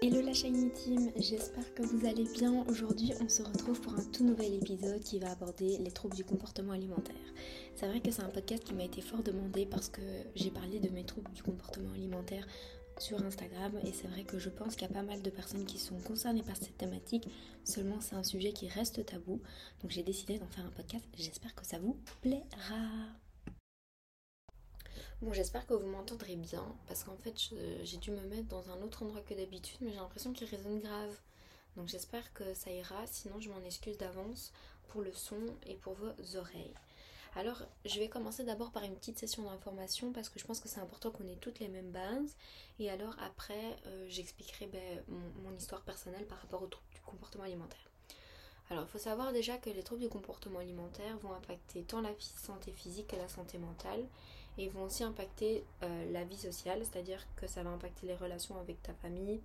Hello la Shiny Team, j'espère que vous allez bien. Aujourd'hui on se retrouve pour un tout nouvel épisode qui va aborder les troubles du comportement alimentaire. C'est vrai que c'est un podcast qui m'a été fort demandé parce que j'ai parlé de mes troubles du comportement alimentaire sur Instagram et c'est vrai que je pense qu'il y a pas mal de personnes qui sont concernées par cette thématique, seulement c'est un sujet qui reste tabou, donc j'ai décidé d'en faire un podcast, j'espère que ça vous plaira. Bon, j'espère que vous m'entendrez bien parce qu'en fait j'ai dû me mettre dans un autre endroit que d'habitude, mais j'ai l'impression qu'il résonne grave. Donc j'espère que ça ira, sinon je m'en excuse d'avance pour le son et pour vos oreilles. Alors, je vais commencer d'abord par une petite session d'information parce que je pense que c'est important qu'on ait toutes les mêmes bases. Et alors après, euh, j'expliquerai ben, mon, histoire personnelle par rapport aux troubles du comportement alimentaire. Alors, il faut savoir déjà que les troubles du comportement alimentaire vont impacter tant la santé physique que la santé mentale. Et vont aussi impacter euh, la vie sociale, c'est-à-dire que ça va impacter les relations avec ta famille,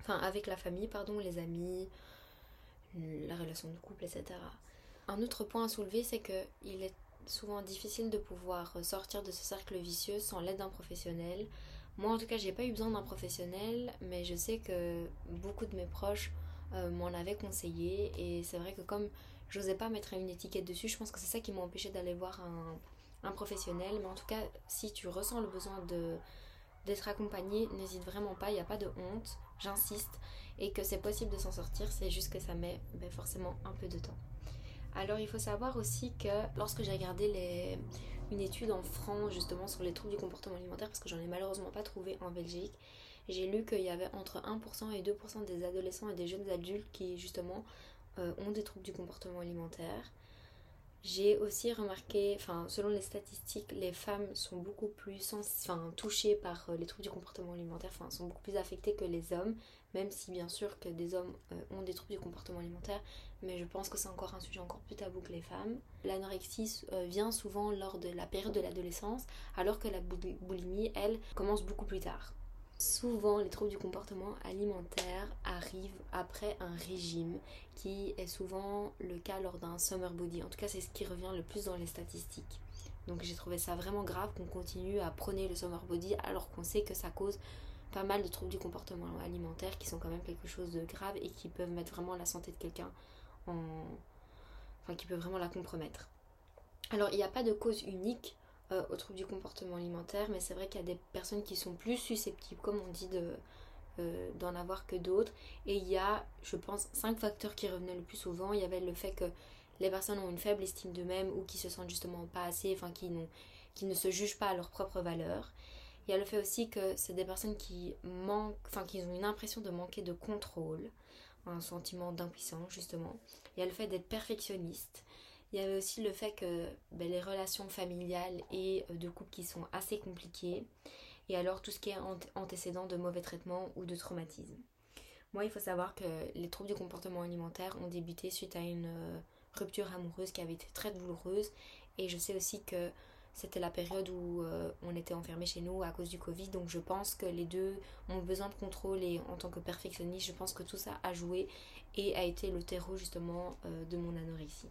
enfin avec la famille, pardon, les amis, la relation de couple, etc. Un autre point à soulever, c'est qu'il est souvent difficile de pouvoir sortir de ce cercle vicieux sans l'aide d'un professionnel. Moi, en tout cas, j'ai pas eu besoin d'un professionnel, mais je sais que beaucoup de mes proches euh, m'en avaient conseillé. Et c'est vrai que comme j'osais pas mettre une étiquette dessus, je pense que c'est ça qui m'a empêché d'aller voir un, professionnel. Mais en tout cas, si tu ressens le besoin d'être accompagné, n'hésite vraiment pas, il n'y a pas de honte, j'insiste, et que c'est possible de s'en sortir, c'est juste que ça met ben, forcément un peu de temps. Alors il faut savoir aussi que lorsque j'ai regardé une étude en France justement sur les troubles du comportement alimentaire, parce que j'en ai malheureusement pas trouvé en Belgique, j'ai lu qu'il y avait entre 1% et 2% des adolescents et des jeunes adultes qui justement euh, ont des troubles du comportement alimentaire. J'ai aussi remarqué, enfin, selon les statistiques, les femmes sont beaucoup plus enfin, touchées par euh, les troubles du comportement alimentaire, enfin, sont beaucoup plus affectées que les hommes, même si bien sûr que des hommes euh, ont des troubles du comportement alimentaire, mais je pense que c'est encore un sujet encore plus tabou que les femmes. L'anorexie euh, vient souvent lors de la période de l'adolescence, alors que la boulimie, elle, commence beaucoup plus tard. Souvent, les troubles du comportement alimentaire arrivent après un régime, qui est souvent le cas lors d'un summer body. En tout cas, c'est ce qui revient le plus dans les statistiques. Donc j'ai trouvé ça vraiment grave qu'on continue à prôner le summer body alors qu'on sait que ça cause pas mal de troubles du comportement alimentaire qui sont quand même quelque chose de grave et qui peuvent mettre vraiment la santé de quelqu'un en... Enfin, qui peuvent vraiment la compromettre. Alors, il n'y a pas de cause unique euh, aux du comportement alimentaire, mais c'est vrai qu'il y a des personnes qui sont plus susceptibles, comme on dit, euh, d'en avoir que d'autres. Et il y a, je pense, cinq facteurs qui revenaient le plus souvent. Il y avait le fait que les personnes ont une faible estime d'eux-mêmes ou qui se sentent justement pas assez, enfin qui, qui ne se jugent pas à leur propre valeur. Il y a le fait aussi que c'est des personnes qui manquent, enfin qui ont une impression de manquer de contrôle, un sentiment d'impuissance justement. Il y a le fait d'être perfectionniste. Il y avait aussi le fait que ben, les relations familiales et euh, de couple qui sont assez compliquées. Et alors tout ce qui est antécédent de mauvais traitements ou de traumatisme. Moi, il faut savoir que les troubles du comportement alimentaire ont débuté suite à une euh, rupture amoureuse qui avait été très douloureuse. Et je sais aussi que c'était la période où euh, on était enfermé chez nous à cause du Covid. Donc je pense que les deux ont besoin de contrôle et en tant que perfectionniste, je pense que tout ça a joué et a été le terreau justement de mon anorexie.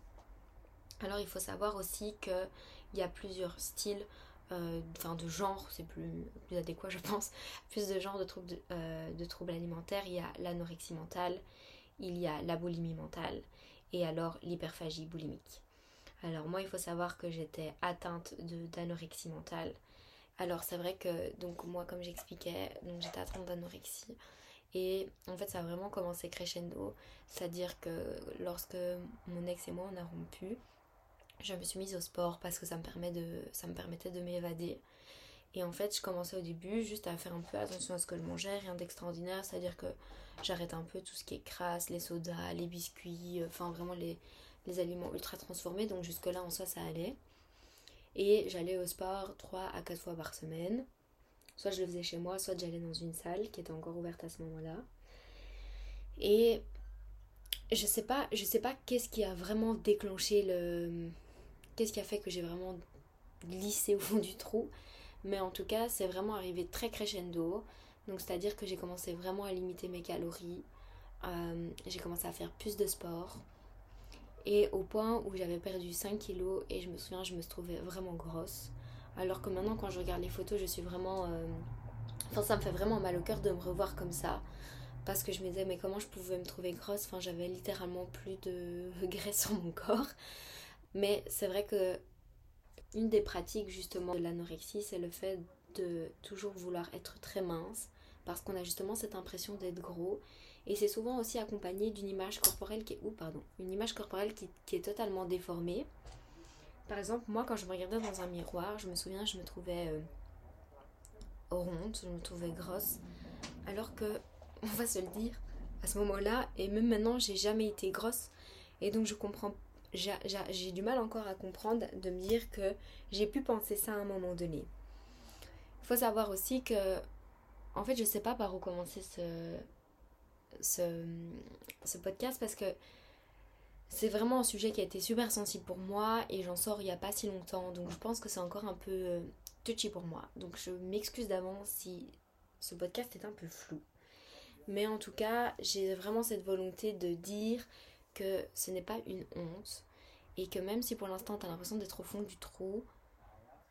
Alors il faut savoir aussi qu'il y a plusieurs styles, euh, enfin de genres, c'est plus, adéquat je pense, plus de genres de troubles, de, euh, de troubles alimentaires. Il y a l'anorexie mentale, il y a la boulimie mentale et alors l'hyperphagie boulimique. Alors moi il faut savoir que j'étais atteinte d'anorexie mentale. Alors c'est vrai que donc moi comme j'expliquais, j'étais atteinte d'anorexie. Et en fait, ça a vraiment commencé crescendo. C'est-à-dire que lorsque mon ex et moi, on a rompu, je me suis mise au sport parce que ça me, permet de, ça me permettait de m'évader. Et en fait, je commençais au début juste à faire un peu attention à ce que je mangeais, rien d'extraordinaire, c'est-à-dire que j'arrête un peu tout ce qui est crasse, les sodas, les biscuits, euh, enfin vraiment les, les aliments ultra transformés, donc jusque-là en soi ça allait. Et j'allais au sport 3 à 4 fois par semaine. Soit je le faisais chez moi, soit j'allais dans une salle qui était encore ouverte à ce moment-là. Et je sais pas, je sais pas qu'est-ce qui a vraiment déclenché le, qu'est-ce qui a fait que j'ai vraiment glissé au fond du trou. Mais en tout cas, c'est vraiment arrivé très crescendo. Donc, c'est-à-dire que j'ai commencé vraiment à limiter mes calories. Euh, j'ai commencé à faire plus de sport. Et au point où j'avais perdu 5 kilos et je me souviens, je me trouvais vraiment grosse. Alors que maintenant, quand je regarde les photos, je suis vraiment. euh, Enfin, ça me fait vraiment mal au cœur de me revoir comme ça. Parce que je me disais, mais comment je pouvais me trouver grosse? Enfin, j'avais littéralement plus de graisse sur mon corps. Mais c'est vrai que une des pratiques justement de l'anorexie, c'est le fait de toujours vouloir être très mince. Parce qu'on a justement cette impression d'être gros. Et c'est souvent aussi accompagné d'une image corporelle qui est. Ouh, pardon. Une image corporelle qui, qui est totalement déformée. Par exemple, moi, quand je me regardais dans un miroir, je me souviens, je me trouvais euh, ronde, je me trouvais grosse. Alors que, on va se le dire, à ce moment-là, et même maintenant, j'ai jamais été grosse. Et donc, je comprends. J'ai du mal encore à comprendre de me dire que j'ai pu penser ça à un moment donné. Il faut savoir aussi que, en fait, je sais pas par où commencer ce, ce, ce podcast parce que c'est vraiment un sujet qui a été super sensible pour moi et j'en sors il y a pas si longtemps. Donc, je pense que c'est encore un peu euh, touchy pour moi. Donc, je m'excuse d'avance si ce podcast est un peu flou. Mais en tout cas, j'ai vraiment cette volonté de dire que ce n'est pas une honte et que même si pour l'instant tu as l'impression d'être au fond du trou,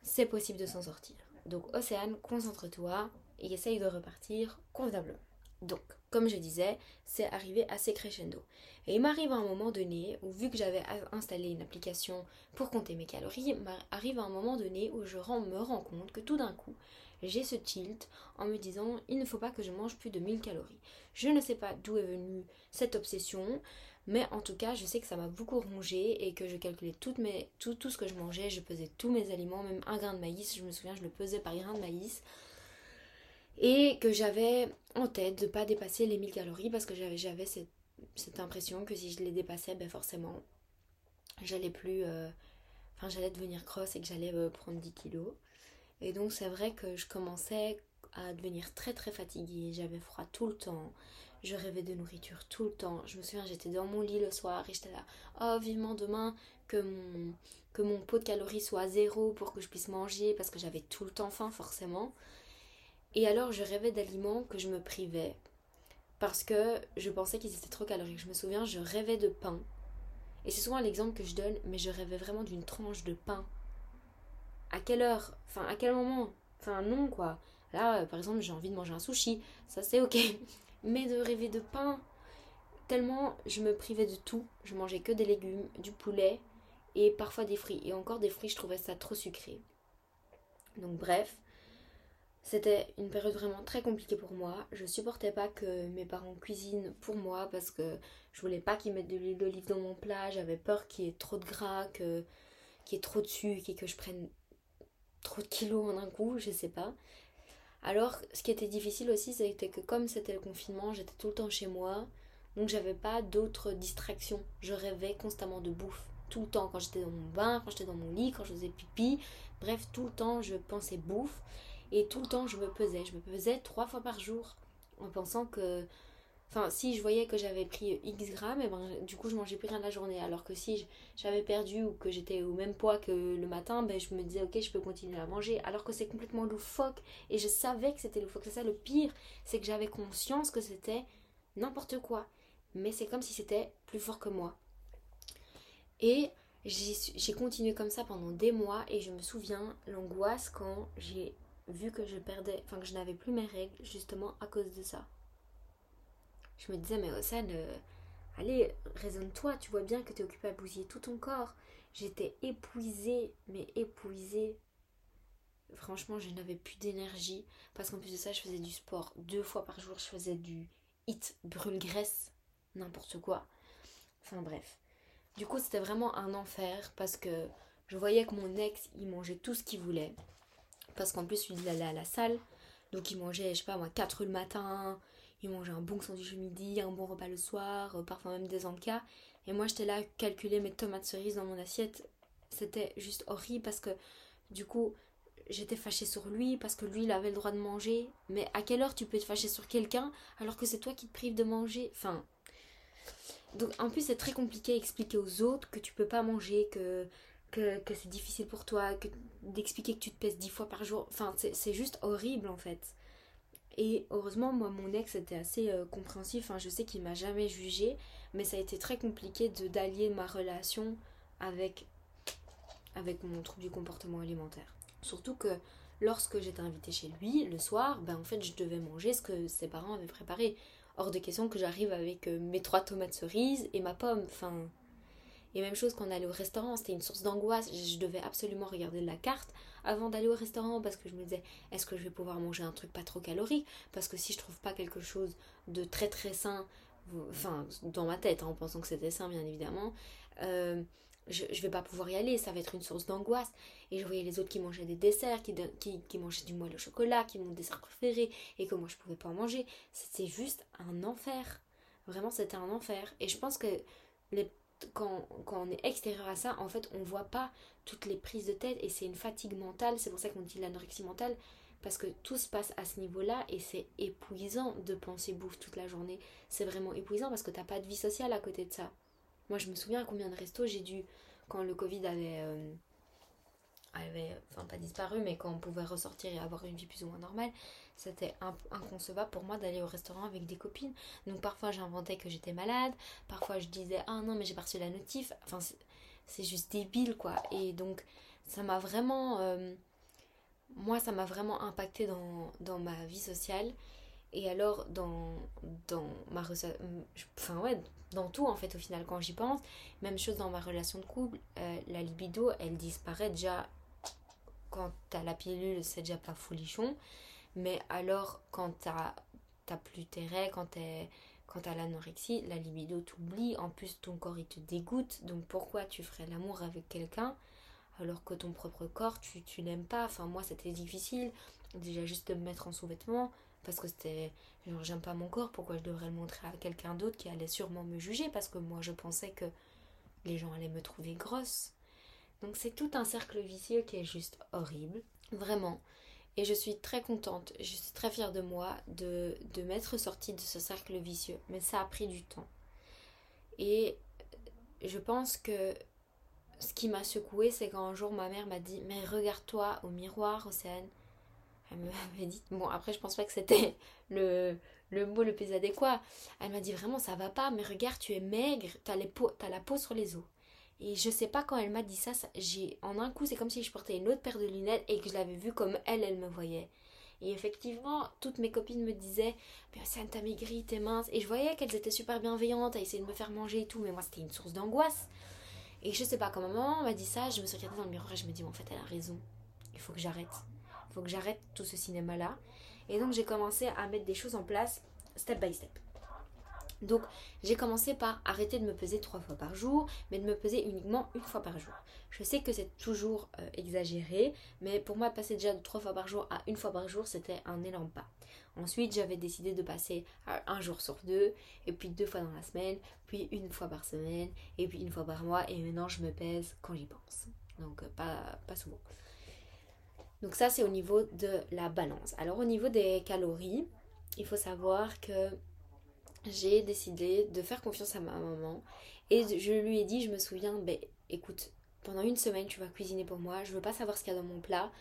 c'est possible de s'en sortir. Donc Océane, concentre-toi et essaye de repartir convenablement. Donc, comme je disais, c'est arrivé assez crescendo. Et il m'arrive à un moment donné où, vu que j'avais installé une application pour compter mes calories, il m'arrive à un moment donné où je me rends compte que tout d'un coup, j'ai ce tilt en me disant il ne faut pas que je mange plus de 1000 calories. Je ne sais pas d'où est venue cette obsession, mais en tout cas, je sais que ça m'a beaucoup rongé et que je calculais tout, ce que je mangeais, je pesais tous mes aliments, même un grain de maïs, je me souviens, je le pesais par grain de maïs. Et que j'avais en tête de ne pas dépasser les 1000 calories parce que j'avais, cette, impression que si je les dépassais, ben forcément, j'allais plus. euh, Enfin, j'allais devenir grosse et que j'allais euh, prendre 10 kilos. Et donc, c'est vrai que je commençais à devenir très très fatiguée. J'avais froid tout le temps. Je rêvais de nourriture tout le temps. Je me souviens, j'étais dans mon lit le soir et j'étais là. Oh, vivement demain que mon, que mon pot de calories soit à zéro pour que je puisse manger parce que j'avais tout le temps faim, forcément. Et alors, je rêvais d'aliments que je me privais parce que je pensais qu'ils étaient trop caloriques. Je me souviens, je rêvais de pain. Et c'est souvent l'exemple que je donne, mais je rêvais vraiment d'une tranche de pain. À quelle heure? Enfin, à quel moment? Enfin, non, quoi. Là, euh, par exemple, j'ai envie de manger un sushi. Ça, c'est ok. Mais de rêver de pain, tellement je me privais de tout. Je mangeais que des légumes, du poulet et parfois des fruits. Et encore des fruits, je trouvais ça trop sucré. Donc, bref. C'était une période vraiment très compliquée pour moi. Je supportais pas que mes parents cuisinent pour moi parce que je voulais pas qu'ils mettent de l'huile d'olive dans mon plat. J'avais peur qu'il y ait trop de gras, qu'il y ait trop de sucre et que je prenne trop de kilos en un coup, je sais pas. Alors, ce qui était difficile aussi, c'était que comme c'était le confinement, j'étais tout le temps chez moi, donc j'avais pas d'autres distractions. Je rêvais constamment de bouffe, tout le temps, quand j'étais dans mon bain, quand j'étais dans mon lit, quand je faisais pipi, bref, tout le temps je pensais bouffe, et tout le temps je me pesais. Je me pesais trois fois par jour, en pensant que. Enfin, si je voyais que j'avais pris X grammes, et ben, du coup je mangeais plus rien la journée. Alors que si j'avais perdu ou que j'étais au même poids que le matin, ben, je me disais ok, je peux continuer à manger. Alors que c'est complètement loufoque. Et je savais que c'était loufoque. C'est ça le pire, c'est que j'avais conscience que c'était n'importe quoi. Mais c'est comme si c'était plus fort que moi. Et j'ai continué comme ça pendant des mois. Et je me souviens l'angoisse quand j'ai vu que je perdais, enfin que je n'avais plus mes règles justement à cause de ça. Je me disais, mais Océane, euh, allez, raisonne-toi, tu vois bien que tu es occupée à bousiller tout ton corps. J'étais épuisée, mais épuisée. Franchement, je n'avais plus d'énergie. Parce qu'en plus de ça, je faisais du sport deux fois par jour. Je faisais du hit brûle-graisse, n'importe quoi. Enfin bref. Du coup, c'était vraiment un enfer parce que je voyais que mon ex, il mangeait tout ce qu'il voulait. Parce qu'en plus, il allait à la salle. Donc il mangeait, je sais pas moi, 4 le matin, il mangeait un bon sandwich le midi, un bon repas le soir, euh, parfois même des encas. Et moi j'étais là à calculer mes tomates cerises dans mon assiette. C'était juste horrible parce que du coup j'étais fâchée sur lui parce que lui il avait le droit de manger. Mais à quelle heure tu peux te fâcher sur quelqu'un alors que c'est toi qui te prives de manger? Enfin. Donc en plus c'est très compliqué à expliquer aux autres que tu peux pas manger, que, que, que c'est difficile pour toi, que d'expliquer que tu te pèses dix fois par jour. Enfin c'est juste horrible en fait. Et heureusement, moi, mon ex était assez euh, compréhensif. Enfin, je sais qu'il m'a jamais jugé, mais ça a été très compliqué de d'allier ma relation avec, avec mon trouble du comportement alimentaire. Surtout que lorsque j'étais invitée chez lui, le soir, ben en fait je devais manger ce que ses parents avaient préparé. Hors de question que j'arrive avec euh, mes trois tomates cerises et ma pomme. Enfin. Et même chose quand on allait au restaurant, c'était une source d'angoisse. Je devais absolument regarder la carte avant d'aller au restaurant parce que je me disais est-ce que je vais pouvoir manger un truc pas trop calorique? Parce que si je trouve pas quelque chose de très très sain, enfin dans ma tête, hein, en pensant que c'était sain bien évidemment, euh, je, je vais pas pouvoir y aller, ça va être une source d'angoisse. Et je voyais les autres qui mangeaient des desserts, qui, qui, mangeaient du moelle au chocolat, qui mon dessert préféré, et que moi je pouvais pas en manger. C'était juste un enfer. Vraiment, c'était un enfer. Et je pense que les, quand, on est extérieur à ça, en fait, on voit pas toutes les prises de tête et c'est une fatigue mentale. C'est pour ça qu'on dit l'anorexie mentale. Parce que tout se passe à ce niveau-là et c'est épuisant de penser bouffe toute la journée. C'est vraiment épuisant parce que t'as pas de vie sociale à côté de ça. Moi, je me souviens à combien de restos j'ai dû, quand le Covid avait, euh, avait, enfin pas disparu, mais quand on pouvait ressortir et avoir une vie plus ou moins normale, c'était inconcevable pour moi d'aller au restaurant avec des copines. Donc parfois j'inventais que j'étais malade, parfois je disais ah non mais j'ai pas reçu la notif. Enfin c'est juste débile quoi. Et donc ça m'a vraiment, euh, moi ça m'a vraiment impacté dans, dans ma vie sociale. Et alors dans, dans ma, enfin ouais, dans tout en fait au final quand j'y pense. Même chose dans ma relation de couple, euh, la libido elle disparaît déjà quand t'as la pilule, c'est déjà pas folichon. Mais alors quand t'as plus tes quand t'as l'anorexie, la libido t'oublie, en plus ton corps il te dégoûte, donc pourquoi tu ferais l'amour avec quelqu'un alors que ton propre corps tu, tu l'aimes pas? Enfin moi c'était difficile, déjà juste de me mettre en sous-vêtements, parce que c'était genre j'aime pas mon corps pourquoi je devrais le montrer à quelqu'un d'autre qui allait sûrement me juger? Parce que moi je pensais que les gens allaient me trouver grosse. Donc c'est tout un cercle vicieux qui est juste horrible vraiment et je suis très contente je suis très fière de moi de, de m'être sortie de ce cercle vicieux mais ça a pris du temps et je pense que ce qui m'a secouée c'est quand un jour ma mère m'a dit mais regarde-toi au miroir Océane elle m'avait dit, bon après je pense pas que c'était le, le mot le plus adéquat. Elle m'a dit vraiment ça va pas, mais regarde tu es maigre, t'as, les as la peau sur les os. Et je sais pas quand elle m'a dit ça, j'ai en un coup c'est comme si je portais une autre paire de lunettes et que je l'avais vue comme elle, elle me voyait. Et effectivement, toutes mes copines me disaient Mais ça t'as maigri, t'es mince. Et je voyais qu'elles étaient super bienveillantes à essayer de me faire manger et tout, mais moi c'était une source d'angoisse. Et je sais pas, quand maman m'a dit ça, je me suis regardée dans le miroir et je me dis En fait, elle a raison. Il faut que j'arrête faut que j'arrête tout ce cinéma-là. Et donc j'ai commencé à mettre des choses en place step by step. Donc j'ai commencé par arrêter de me peser trois fois par jour, mais de me peser uniquement une fois par jour. Je sais que c'est toujours euh, exagéré, mais pour moi passer déjà de trois fois par jour à une fois par jour, c'était un énorme pas. Ensuite, j'avais décidé de passer à un jour sur deux, et puis deux fois dans la semaine, puis une fois par semaine, et puis une fois par mois, et maintenant je me pèse quand j'y pense. Donc euh, pas, pas souvent. Donc ça, c'est au niveau de la balance. Alors au niveau des calories, il faut savoir que j'ai décidé de faire confiance à ma maman. Et je lui ai dit, je me souviens, ben écoute, pendant une semaine, tu vas cuisiner pour moi. Je veux pas savoir ce qu'il y a dans mon plat.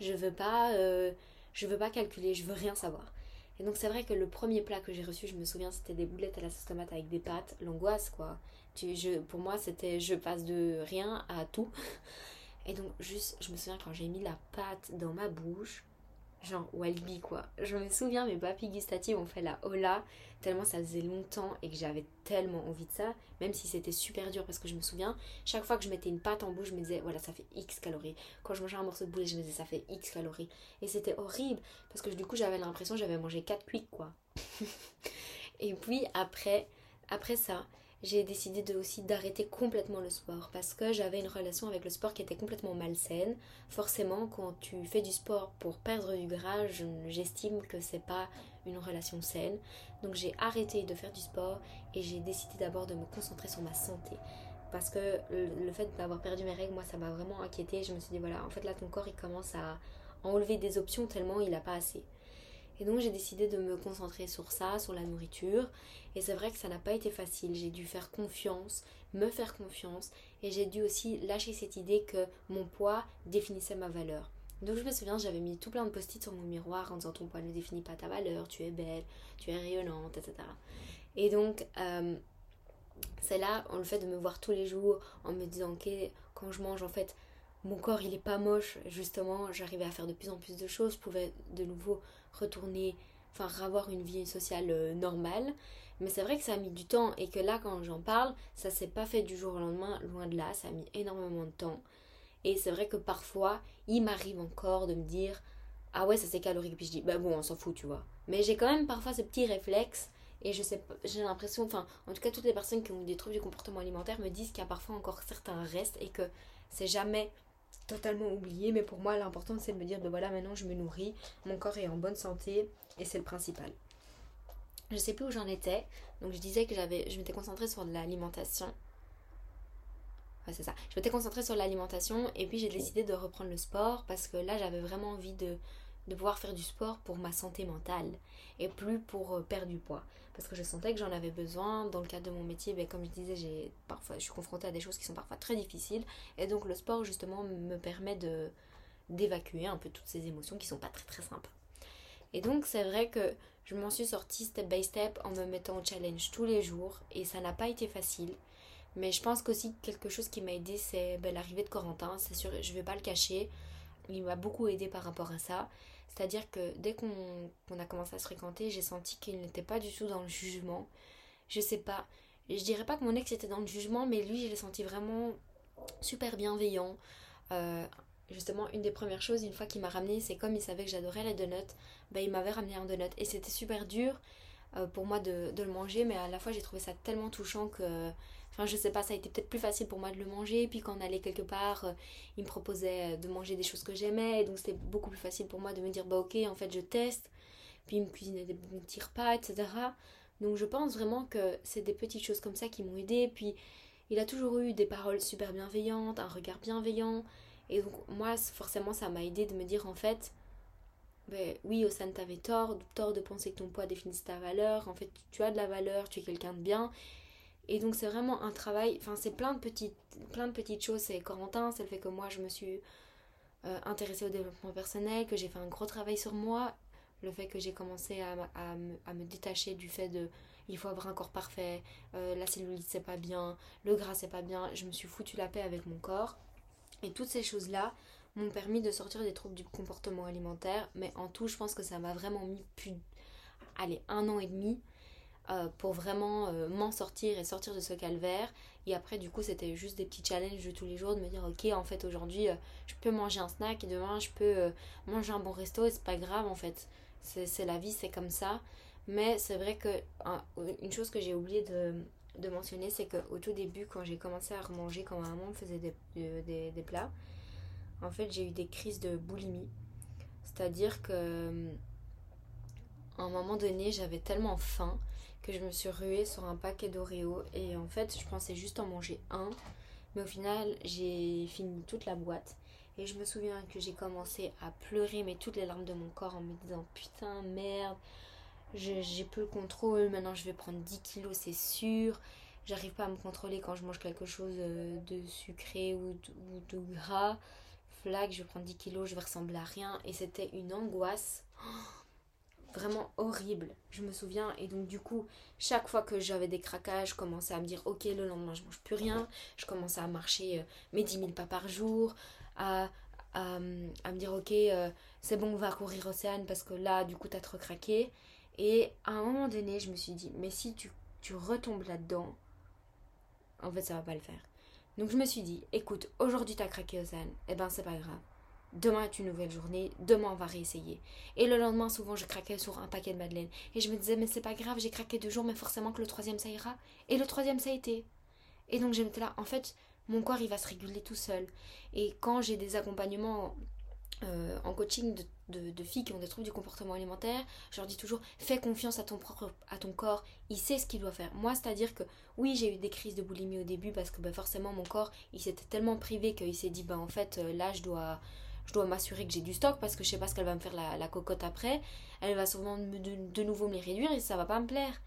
Je veux pas, euh, je veux pas calculer. Je veux rien savoir. Et donc c'est vrai que le premier plat que j'ai reçu, je me souviens, c'était des boulettes à la sauce tomate avec des pâtes. L'angoisse, quoi. Tu, je, pour moi, c'était je passe de rien à tout. Et donc, juste, je me souviens quand j'ai mis la pâte dans ma bouche, genre Walby quoi. Je me souviens, mes papilles gustatives ont fait la hola, tellement ça faisait longtemps et que j'avais tellement envie de ça, même si c'était super dur parce que je me souviens, chaque fois que je mettais une pâte en bouche, je me disais, voilà, ça fait X calories. Quand je mangeais un morceau de boulet, je me disais, ça fait X calories. Et c'était horrible parce que du coup, j'avais l'impression que j'avais mangé 4 cuics quoi. et puis après, après ça, j'ai décidé de, aussi d'arrêter complètement le sport parce que j'avais une relation avec le sport qui était complètement malsaine. Forcément, quand tu fais du sport pour perdre du gras, j'estime que c'est pas une relation saine. Donc j'ai arrêté de faire du sport et j'ai décidé d'abord de me concentrer sur ma santé. Parce que le, fait d'avoir perdu mes règles, moi ça m'a vraiment inquiété. Je me suis dit voilà, en fait là ton corps il commence à enlever des options tellement il n'a pas assez. Et donc j'ai décidé de me concentrer sur ça, sur la nourriture. Et c'est vrai que ça n'a pas été facile. J'ai dû faire confiance, me faire confiance. Et j'ai dû aussi lâcher cette idée que mon poids définissait ma valeur. Donc je me souviens, j'avais mis tout plein de post-it sur mon miroir en disant ton poids ne définit pas ta valeur, tu es belle, tu es rayonnante, etc. Et donc euh, c'est là, on le fait de me voir tous les jours en me disant que quand je mange en fait mon corps il est pas moche, justement, j'arrivais à faire de plus en plus de choses, je pouvais de nouveau retourner, enfin avoir une vie sociale euh, normale. Mais c'est vrai que ça a mis du temps et que là, quand j'en parle, ça s'est pas fait du jour au lendemain, loin de là, ça a mis énormément de temps. Et c'est vrai que parfois, il m'arrive encore de me dire Ah ouais, ça c'est calorique. Puis je dis Bah bon, on s'en fout, tu vois. Mais j'ai quand même parfois ce petit réflexe. Et je sais j'ai l'impression, enfin, en tout cas, toutes les personnes qui ont des troubles du comportement alimentaire me disent qu'il y a parfois encore certains restes et que c'est jamais totalement oublié. Mais pour moi, l'important c'est de me dire Ben voilà, maintenant je me nourris, mon corps est en bonne santé et c'est le principal. Je sais plus où j'en étais. Donc je disais que j'avais, je m'étais concentrée sur de l'alimentation. Ouais, c'est ça. Je m'étais concentrée sur l'alimentation et puis j'ai décidé de reprendre le sport parce que là j'avais vraiment envie de, de pouvoir faire du sport pour ma santé mentale et plus pour euh, perdre du poids. Parce que je sentais que j'en avais besoin. Dans le cadre de mon métier, ben, comme je disais, je suis confrontée à des choses qui sont parfois très difficiles. Et donc le sport justement me permet de d'évacuer un peu toutes ces émotions qui sont pas très très simples. Et donc c'est vrai que je m'en suis sortie step by step en me mettant au challenge tous les jours et ça n'a pas été facile. Mais je pense qu'aussi quelque chose qui m'a aidé c'est ben, l'arrivée de Corentin, c'est sûr, je vais pas le cacher. Il m'a beaucoup aidé par rapport à ça. C'est-à-dire que dès qu'on a commencé à se fréquenter, j'ai senti qu'il n'était pas du tout dans le jugement. Je sais pas, je dirais pas que mon ex était dans le jugement, mais lui, je l'ai senti vraiment super bienveillant. Euh, justement, une des premières choses, une fois qu'il m'a ramené, c'est comme il savait que j'adorais les donuts, ben, il m'avait ramené un donut. Et c'était super dur euh, pour moi de, le manger, mais à la fois j'ai trouvé ça tellement touchant que. Enfin, je sais pas, ça a été peut-être plus facile pour moi de le manger. Puis quand on allait quelque part, euh, il me proposait de manger des choses que j'aimais. Donc c'était beaucoup plus facile pour moi de me dire, bah ok, en fait je teste. Puis il me cuisinait des bons petits repas, etc. Donc je pense vraiment que c'est des petites choses comme ça qui m'ont aidé. Puis il a toujours eu des paroles super bienveillantes, un regard bienveillant. Et donc moi, forcément, ça m'a aidé de me dire en fait, ben, oui, Osan, t'avais tort, tort de penser que ton poids définisse ta valeur. En fait, tu as de la valeur, tu es quelqu'un de bien. Et donc, c'est vraiment un travail, enfin, c'est plein de petites, plein de petites choses. C'est Corentin, c'est le fait que moi, je me suis euh, intéressée au développement personnel, que j'ai fait un gros travail sur moi, le fait que j'ai commencé à, me, détacher du fait de il faut avoir un corps parfait, euh, la cellulite c'est pas bien, le gras c'est pas bien. Je me suis foutu la paix avec mon corps. Et toutes ces choses-là, m'ont permis de sortir des troubles du comportement alimentaire. Mais en tout, je pense que ça m'a vraiment mis plus, allez, un an et demi euh, pour vraiment euh, m'en sortir et sortir de ce calvaire. Et après, du coup, c'était juste des petits challenges de tous les jours de me dire, ok, en fait, aujourd'hui, euh, je peux manger un snack et demain, je peux manger un bon resto et c'est pas grave, en fait. C'est la vie, c'est comme ça. Mais c'est vrai que une chose que j'ai oublié de, mentionner, c'est qu'au tout début, quand j'ai commencé à remanger, quand ma maman me faisait des, plats, en fait, j'ai eu des crises de boulimie. C'est-à-dire que un moment donné, j'avais tellement faim que je me suis ruée sur un paquet d'Oreo et en fait, je pensais juste en manger un, mais au final, j'ai fini toute la boîte. Et je me souviens que j'ai commencé à pleurer, mais toutes les larmes de mon corps en me disant Putain, merde, j'ai plus le contrôle, maintenant je vais prendre 10 kilos, c'est sûr. J'arrive pas à me contrôler quand je mange quelque chose euh, de sucré ou de gras flag, je vais prendre 10 kilos, je vais ressembler à rien. Et c'était une angoisse vraiment horrible, je me souviens. Et donc, du coup, chaque fois que j'avais des craquages, je commençais à me dire Ok, le lendemain, je mange plus rien. Je commençais à marcher euh, mes 10 000 pas par jour, à, à, me dire Ok, euh, c'est bon, on va courir Océane parce que là, du coup, t'as trop craqué. Et à un moment donné, je me suis dit Mais si tu, retombes là-dedans, en fait, ça va pas le faire. Donc je me suis dit, écoute, aujourd'hui t'as craqué Ozan, eh ben c'est pas grave. Demain est une nouvelle journée, demain on va réessayer. Et le lendemain, souvent je craquais sur un paquet de madeleine. Et je me disais, mais c'est pas grave, j'ai craqué deux jours, mais forcément que le troisième ça ira. Et le troisième ça a été. Et donc j'étais là, en fait, mon corps il va se réguler tout seul. Et quand j'ai des accompagnements euh, en coaching de, filles qui ont des troubles du comportement alimentaire, je leur dis toujours fais confiance à ton propre à ton corps, il sait ce qu'il doit faire. Moi, c'est-à-dire que oui, j'ai eu des crises de boulimie au début parce que ben, forcément mon corps, il s'était tellement privé qu'il s'est dit ben en fait euh, là je dois je dois m'assurer que j'ai du stock parce que je sais pas ce qu'elle va me faire la, cocotte après. Elle va souvent de, nouveau me les réduire et ça va pas me plaire.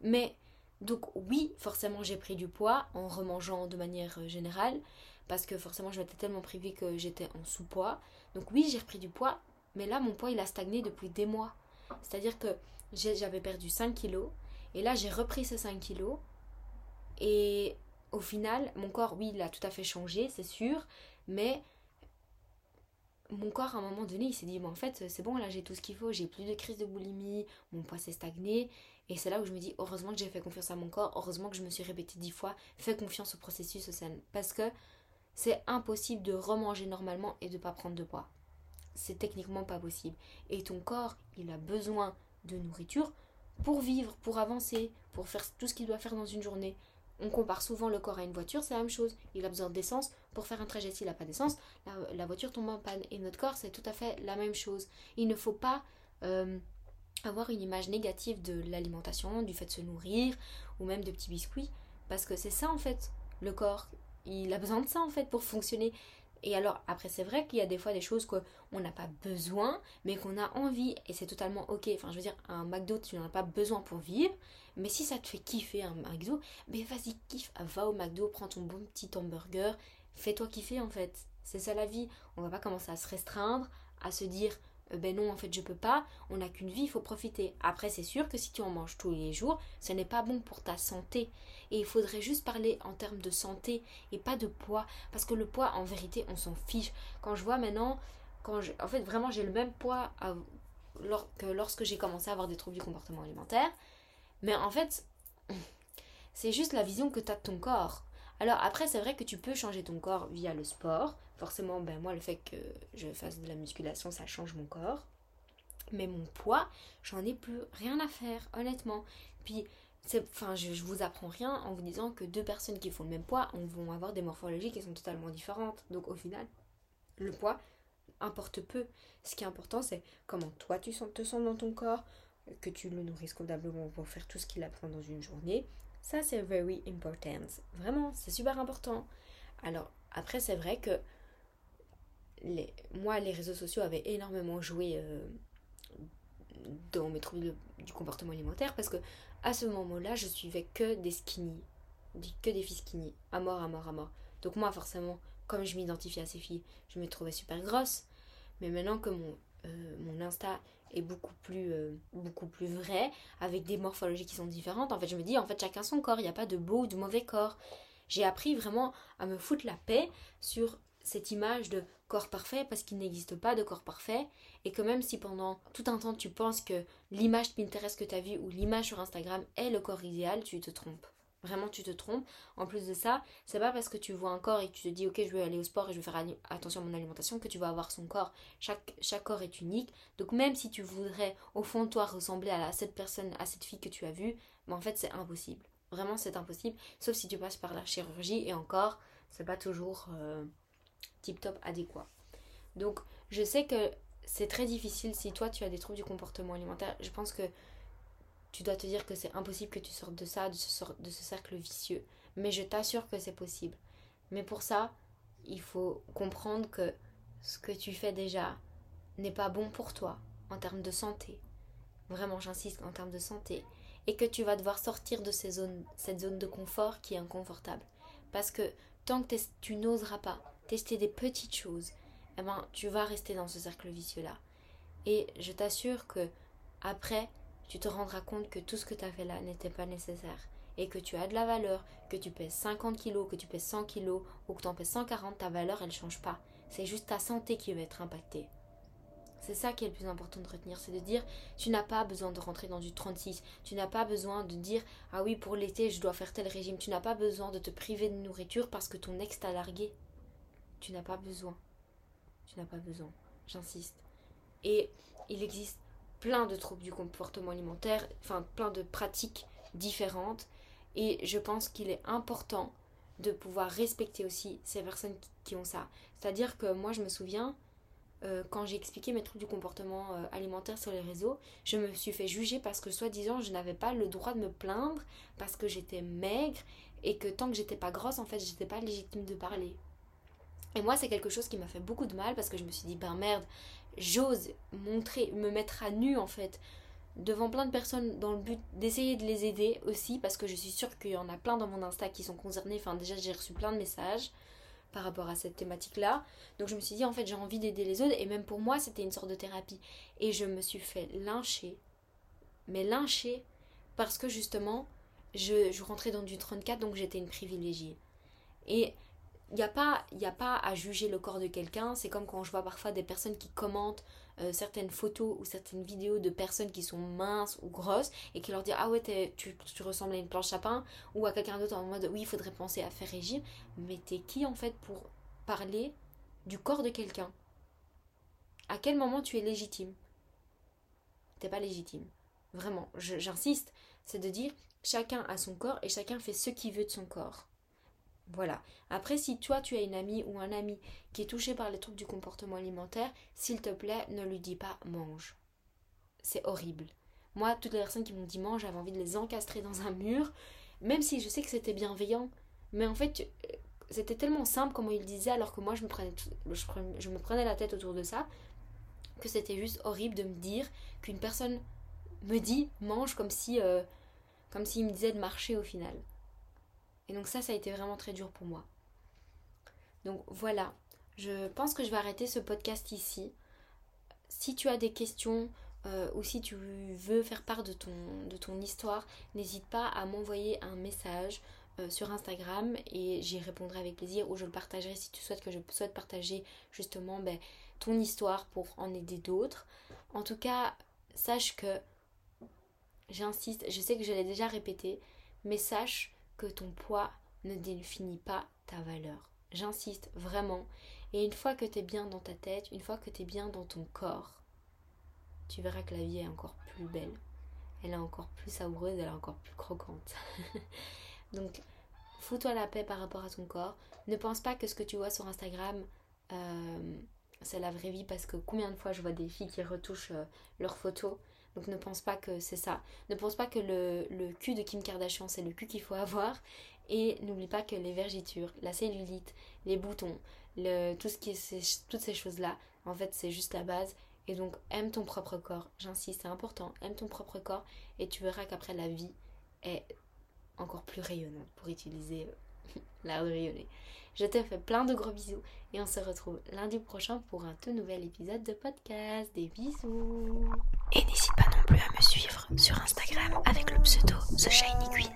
Mais donc oui, forcément j'ai pris du poids en remangeant de manière euh, générale parce que forcément je m'étais tellement privée que j'étais en sous-poids. Donc oui, j'ai repris du poids, mais là, mon poids, il a stagné depuis des mois. C'est-à-dire que j'avais perdu 5 kilos, et là, j'ai repris ces 5 kilos, et au final, mon corps, oui, il a tout à fait changé, c'est sûr, mais mon corps, à un moment donné, il s'est dit, mais en fait, c'est bon, là, j'ai tout ce qu'il faut, j'ai plus de crise de boulimie, mon poids s'est stagné. Et c'est là où je me dis, heureusement que j'ai fait confiance à mon corps, heureusement que je me suis répété dix fois, fais confiance au processus au sein. Parce que c'est impossible de remanger normalement et de pas prendre de poids. C'est techniquement pas possible. Et ton corps, il a besoin de nourriture pour vivre, pour avancer, pour faire tout ce qu'il doit faire dans une journée. On compare souvent le corps à une voiture, c'est la même chose. Il a besoin d'essence pour faire un trajet. S'il n'a pas d'essence, la, voiture tombe en panne. Et notre corps, c'est tout à fait la même chose. Il ne faut pas euh, avoir une image négative de l'alimentation, du fait de se nourrir, ou même de petits biscuits. Parce que c'est ça, en fait, le corps. Il a besoin de ça, en fait, pour fonctionner. Et alors, après, c'est vrai qu'il y a des fois des choses qu'on n'a pas besoin, mais qu'on a envie, et c'est totalement ok. Enfin, je veux dire, un McDo, tu n'en as pas besoin pour vivre, mais si ça te fait kiffer un McDo, mais vas-y, kiffe, va au McDo, prends ton bon petit hamburger, fais-toi kiffer en fait. C'est ça la vie. On va pas commencer à se restreindre, à se dire, euh, ben non, en fait, je peux pas, on n'a qu'une vie, il faut profiter. Après, c'est sûr que si tu en manges tous les jours, ce n'est pas bon pour ta santé. Et il faudrait juste parler en termes de santé et pas de poids. Parce que le poids, en vérité, on s'en fiche. Quand je vois maintenant, quand en fait, vraiment, j'ai le même poids que lorsque j'ai commencé à avoir des troubles du comportement alimentaire. Mais en fait, c'est juste la vision que tu as de ton corps. Alors après, c'est vrai que tu peux changer ton corps via le sport. Forcément, ben moi, le fait que je fasse de la musculation, ça change mon corps. Mais mon poids, j'en ai plus rien à faire, honnêtement. Puis enfin, je, je, vous apprends rien en vous disant que deux personnes qui font le même poids vont avoir des morphologies qui sont totalement différentes. Donc au final, le poids importe peu. Ce qui est important, c'est comment toi tu te sens dans ton corps, que tu le nourrisses convenablement pour faire tout ce qu'il a besoin dans une journée. Ça, c'est very important. Vraiment, c'est super important. Alors, après, c'est vrai que les, moi, les réseaux sociaux avaient énormément joué euh, dans mes troubles du comportement alimentaire parce que à ce moment-là, je suivais que des skinny, que des filles skinny, à mort, à mort, à mort. Donc moi, forcément, comme je m'identifiais à ces filles, je me trouvais super grosse. Mais maintenant que mon, euh, mon Insta est beaucoup plus, euh, beaucoup plus vrai, avec des morphologies qui sont différentes, en fait, je me dis, en fait, chacun son corps, il n'y a pas de beau ou de mauvais corps. J'ai appris vraiment à me foutre la paix sur cette image de corps parfait parce qu'il n'existe pas de corps parfait et que même si pendant tout un temps tu penses que l'image Pinterest que tu as vue ou l'image sur Instagram est le corps idéal, tu te trompes. Vraiment, tu te trompes. En plus de ça, c'est pas parce que tu vois un corps et tu te dis, ok, je vais aller au sport et je vais faire attention à mon alimentation que tu vas avoir son corps. Chaque, corps est unique. Donc, même si tu voudrais, au fond de toi, ressembler à cette personne, à cette fille que tu as vue, mais en fait, c'est impossible. Vraiment, c'est impossible. Sauf si tu passes par la chirurgie et encore, c'est pas toujours. Euh, tip top adéquat. Donc je sais que c'est très difficile si toi tu as des troubles du comportement alimentaire. Je pense que tu dois te dire que c'est impossible que tu sortes de ça, de ce, cercle vicieux. Mais je t'assure que c'est possible. Mais pour ça, il faut comprendre que ce que tu fais déjà n'est pas bon pour toi en termes de santé. Vraiment, j'insiste en termes de santé. Et que tu vas devoir sortir de cette zone de confort qui est inconfortable. Parce que tant que tu n'oseras pas tester des petites choses, eh ben, tu vas rester dans ce cercle vicieux-là. Et je t'assure que après, tu te rendras compte que tout ce que tu as fait là n'était pas nécessaire. Et que tu as de la valeur, que tu pèses 50 kilos, que tu pèses 100 kilos, ou que tu en pèses 140, ta valeur, elle ne change pas. C'est juste ta santé qui va être impactée. C'est ça qui est le plus important de retenir, c'est de dire tu n'as pas besoin de rentrer dans du 36, tu n'as pas besoin de dire ah oui pour l'été je dois faire tel régime, tu n'as pas besoin de te priver de nourriture parce que ton ex t'a largué. Tu n'as pas besoin. Tu n'as pas besoin. J'insiste. Et il existe plein de troubles du comportement alimentaire, enfin plein de pratiques différentes. Et je pense qu'il est important de pouvoir respecter aussi ces personnes qui, ont ça. C'est-à-dire que moi, je me souviens, euh, quand j'ai expliqué mes troubles du comportement euh, alimentaire sur les réseaux, je me suis fait juger parce que, soi-disant, je n'avais pas le droit de me plaindre parce que j'étais maigre et que tant que j'étais pas grosse, en fait, j'étais pas légitime de parler. Et moi, c'est quelque chose qui m'a fait beaucoup de mal parce que je me suis dit, ben merde, j'ose montrer, me mettre à nu en fait, devant plein de personnes dans le but d'essayer de les aider aussi parce que je suis sûre qu'il y en a plein dans mon Insta qui sont concernés. Enfin, déjà, j'ai reçu plein de messages par rapport à cette thématique-là. Donc, je me suis dit, en fait, j'ai envie d'aider les autres et même pour moi, c'était une sorte de thérapie. Et je me suis fait lyncher, mais lyncher parce que justement, je, je rentrais dans du 34 donc j'étais une privilégiée. Et il n'y a, pas, a pas à juger le corps de quelqu'un. C'est comme quand je vois parfois des personnes qui commentent euh, certaines photos ou certaines vidéos de personnes qui sont minces ou grosses et qui leur disent Ah ouais, tu, tu, ressembles à une planche à pain ou à quelqu'un d'autre en mode Oui, il faudrait penser à faire régime. Mais t'es qui en fait pour parler du corps de quelqu'un? À quel moment tu es légitime? T'es pas légitime. Vraiment, j'insiste. C'est de dire chacun a son corps et chacun fait ce qu'il veut de son corps. Voilà. Après, si toi tu as une amie ou un ami qui est touché par les troubles du comportement alimentaire, s'il te plaît, ne lui dis pas mange. C'est horrible. Moi, toutes les personnes qui m'ont dit mange, j'avais envie de les encastrer dans un mur, même si je sais que c'était bienveillant. Mais en fait, c'était tellement simple comme il disait, alors que moi je me, prenais je, me prenais la tête autour de ça, que c'était juste horrible de me dire qu'une personne me dit mange comme si, euh, comme s'il me disait de marcher au final. Et donc ça, ça a été vraiment très dur pour moi. Donc voilà, je pense que je vais arrêter ce podcast ici. Si tu as des questions euh, ou si tu veux faire part de ton, de ton histoire, n'hésite pas à m'envoyer un message euh, sur Instagram et j'y répondrai avec plaisir ou je le partagerai si tu souhaites que je souhaite partager justement ben, ton histoire pour en aider d'autres. En tout cas, sache que, j'insiste, je sais que je l'ai déjà répété, mais sache que ton poids ne définit pas ta valeur. J'insiste vraiment. Et une fois que tu bien dans ta tête, une fois que tu es bien dans ton corps, tu verras que la vie est encore plus belle. Elle est encore plus savoureuse, elle est encore plus croquante. Donc, fous-toi la paix par rapport à ton corps. Ne pense pas que ce que tu vois sur Instagram, euh, c'est la vraie vie parce que combien de fois je vois des filles qui retouchent euh, leurs photos donc ne pense pas que c'est ça. Ne pense pas que le, cul de Kim Kardashian, c'est le cul qu'il faut avoir. Et n'oublie pas que les vergitures, la cellulite, les boutons, tout ce qui est, toutes ces choses-là, en fait, c'est juste la base. Et donc, aime ton propre corps. J'insiste, c'est important. Aime ton propre corps et tu verras qu'après, la vie est encore plus rayonnante pour utiliser L'air de rigoler. Je te fais plein de gros bisous et on se retrouve lundi prochain pour un tout nouvel épisode de podcast. Des bisous Et n'hésite pas non plus à me suivre sur Instagram avec le pseudo The Shiny Queen.